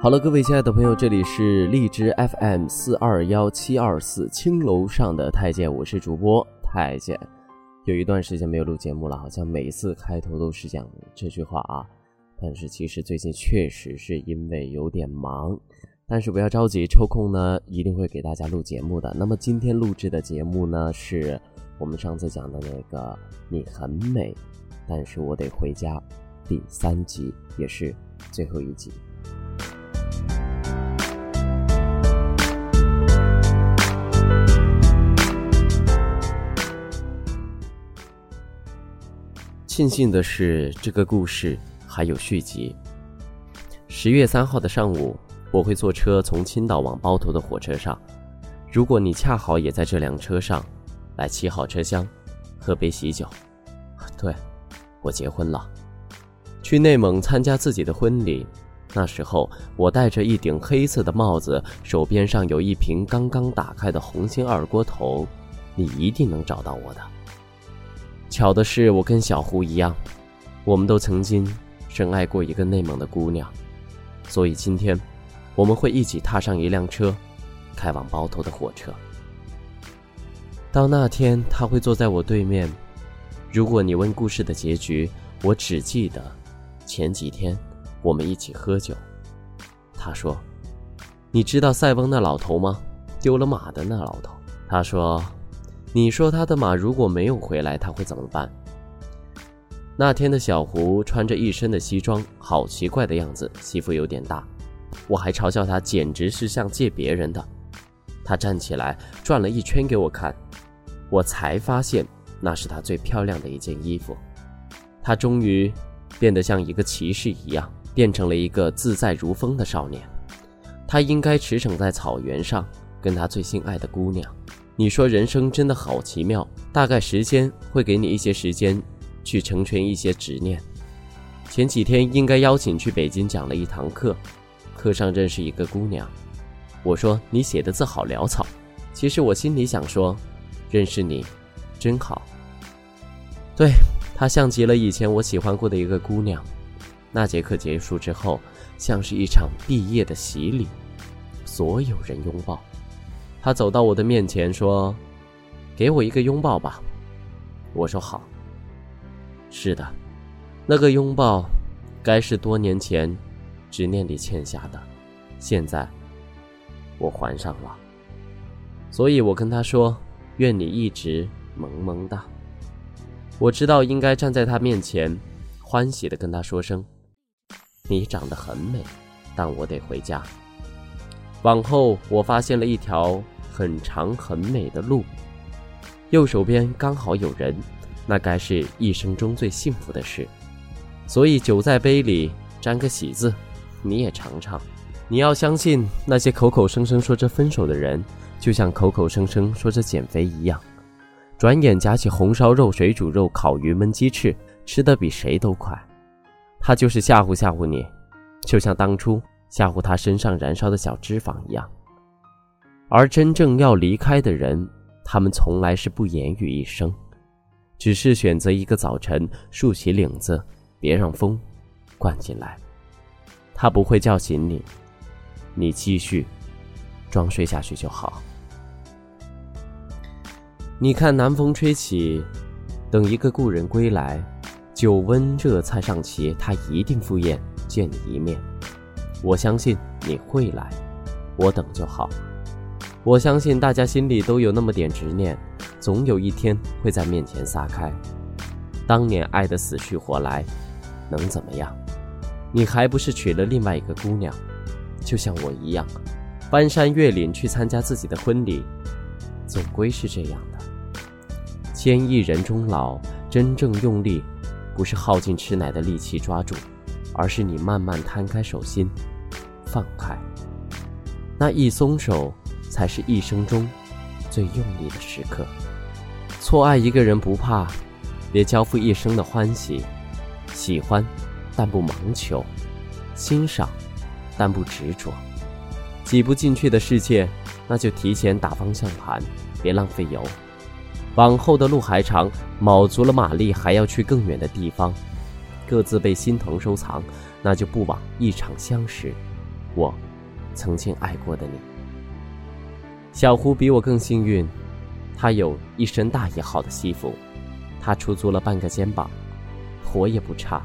好了，各位亲爱的朋友，这里是荔枝 FM 四二幺七二四青楼上的太监，我是主播太监。有一段时间没有录节目了，好像每次开头都是讲这句话啊。但是其实最近确实是因为有点忙，但是不要着急，抽空呢一定会给大家录节目的。那么今天录制的节目呢，是我们上次讲的那个你很美，但是我得回家第三集，也是最后一集。庆幸的是，这个故事还有续集。十月三号的上午，我会坐车从青岛往包头的火车上。如果你恰好也在这辆车上，来七号车厢，喝杯喜酒。对，我结婚了，去内蒙参加自己的婚礼。那时候我戴着一顶黑色的帽子，手边上有一瓶刚刚打开的红星二锅头，你一定能找到我的。巧的是，我跟小胡一样，我们都曾经深爱过一个内蒙的姑娘，所以今天我们会一起踏上一辆车，开往包头的火车。到那天，他会坐在我对面。如果你问故事的结局，我只记得前几天我们一起喝酒。他说：“你知道塞翁那老头吗？丢了马的那老头。”他说。你说他的马如果没有回来，他会怎么办？那天的小胡穿着一身的西装，好奇怪的样子，西服有点大。我还嘲笑他，简直是像借别人的。他站起来转了一圈给我看，我才发现那是他最漂亮的一件衣服。他终于变得像一个骑士一样，变成了一个自在如风的少年。他应该驰骋在草原上，跟他最心爱的姑娘。你说人生真的好奇妙，大概时间会给你一些时间，去成全一些执念。前几天应该邀请去北京讲了一堂课，课上认识一个姑娘，我说你写的字好潦草，其实我心里想说，认识你，真好。对她像极了以前我喜欢过的一个姑娘。那节课结束之后，像是一场毕业的洗礼，所有人拥抱。他走到我的面前说：“给我一个拥抱吧。”我说：“好。”是的，那个拥抱，该是多年前执念里欠下的，现在我还上了。所以我跟他说：“愿你一直萌萌哒。”我知道应该站在他面前，欢喜的跟他说声：“你长得很美，但我得回家。”往后，我发现了一条很长很美的路，右手边刚好有人，那该是一生中最幸福的事。所以酒在杯里沾个喜字，你也尝尝。你要相信那些口口声声说着分手的人，就像口口声声说着减肥一样，转眼夹起红烧肉、水煮肉、烤鱼、焖鸡翅，吃的比谁都快。他就是吓唬吓唬你，就像当初。吓唬他身上燃烧的小脂肪一样，而真正要离开的人，他们从来是不言语一声，只是选择一个早晨竖起领子，别让风灌进来。他不会叫醒你，你继续装睡下去就好。你看南风吹起，等一个故人归来，酒温热菜上齐，他一定赴宴见你一面。我相信你会来，我等就好。我相信大家心里都有那么点执念，总有一天会在面前撒开。当年爱得死去活来，能怎么样？你还不是娶了另外一个姑娘？就像我一样，翻山越岭去参加自己的婚礼，总归是这样的。千亿人终老，真正用力，不是耗尽吃奶的力气抓住。而是你慢慢摊开手心，放开，那一松手，才是一生中最用力的时刻。错爱一个人不怕，别交付一生的欢喜。喜欢，但不盲求；欣赏，但不执着。挤不进去的世界，那就提前打方向盘，别浪费油。往后的路还长，卯足了马力，还要去更远的地方。各自被心疼收藏，那就不枉一场相识。我曾经爱过的你。小胡比我更幸运，他有一身大一号的西服，他出租了半个肩膀，活也不差。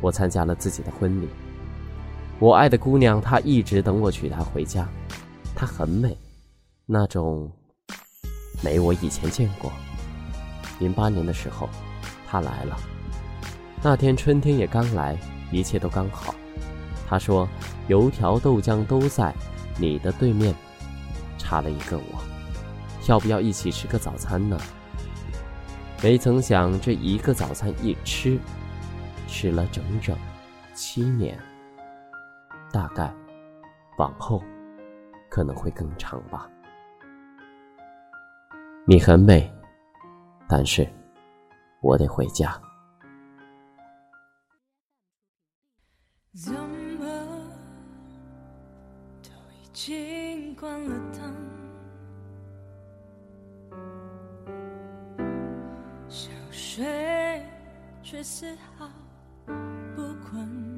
我参加了自己的婚礼，我爱的姑娘，她一直等我娶她回家，她很美，那种美我以前见过。零八年的时候，她来了，那天春天也刚来，一切都刚好。他说：“油条豆浆都在你的对面。”差了一个我，要不要一起吃个早餐呢？没曾想这一个早餐一吃，吃了整整七年，大概往后可能会更长吧。你很美，但是我得回家。怎么都已经关了灯，想睡却丝毫不困，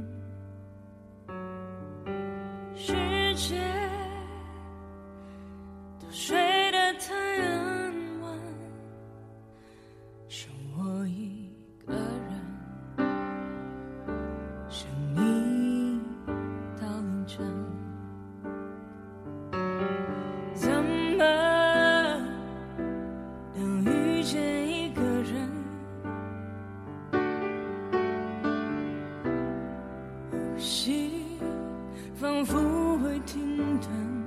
仿佛会停顿。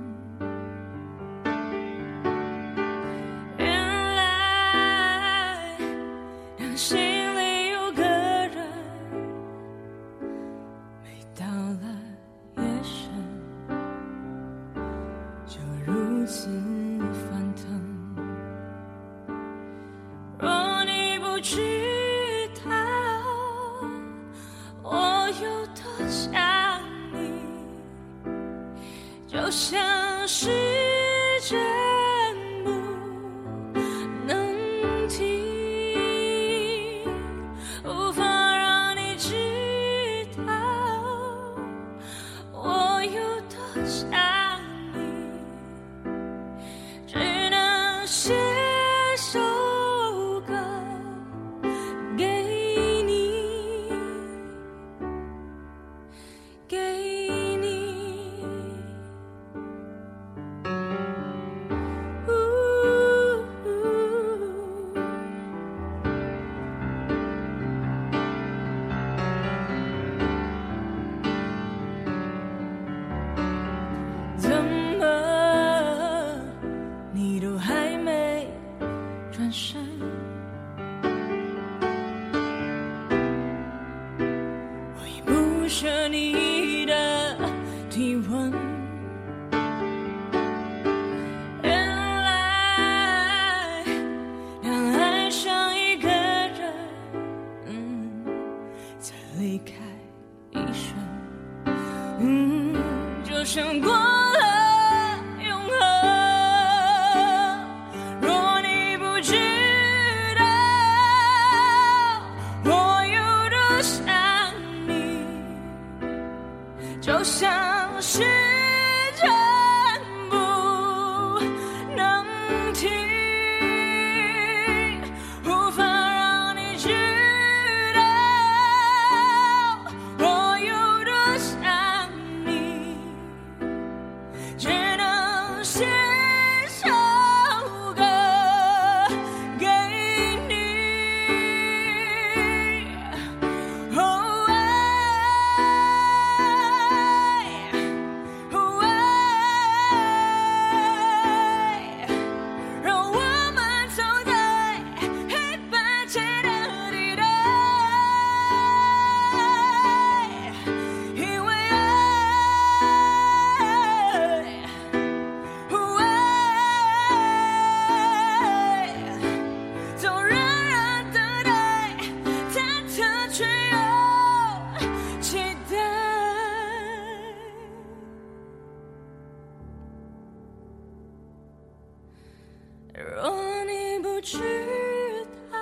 就像是身？我已不舍你的体温。原来让爱上一个人，嗯，才离开一瞬。嗯，就像过知道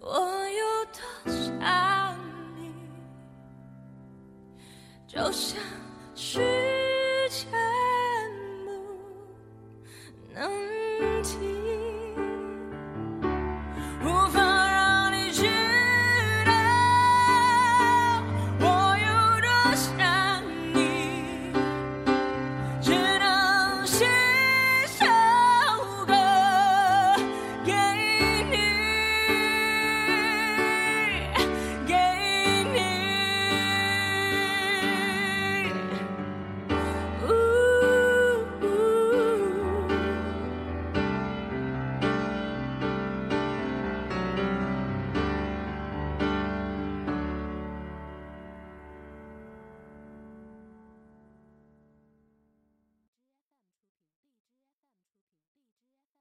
我有多想你就像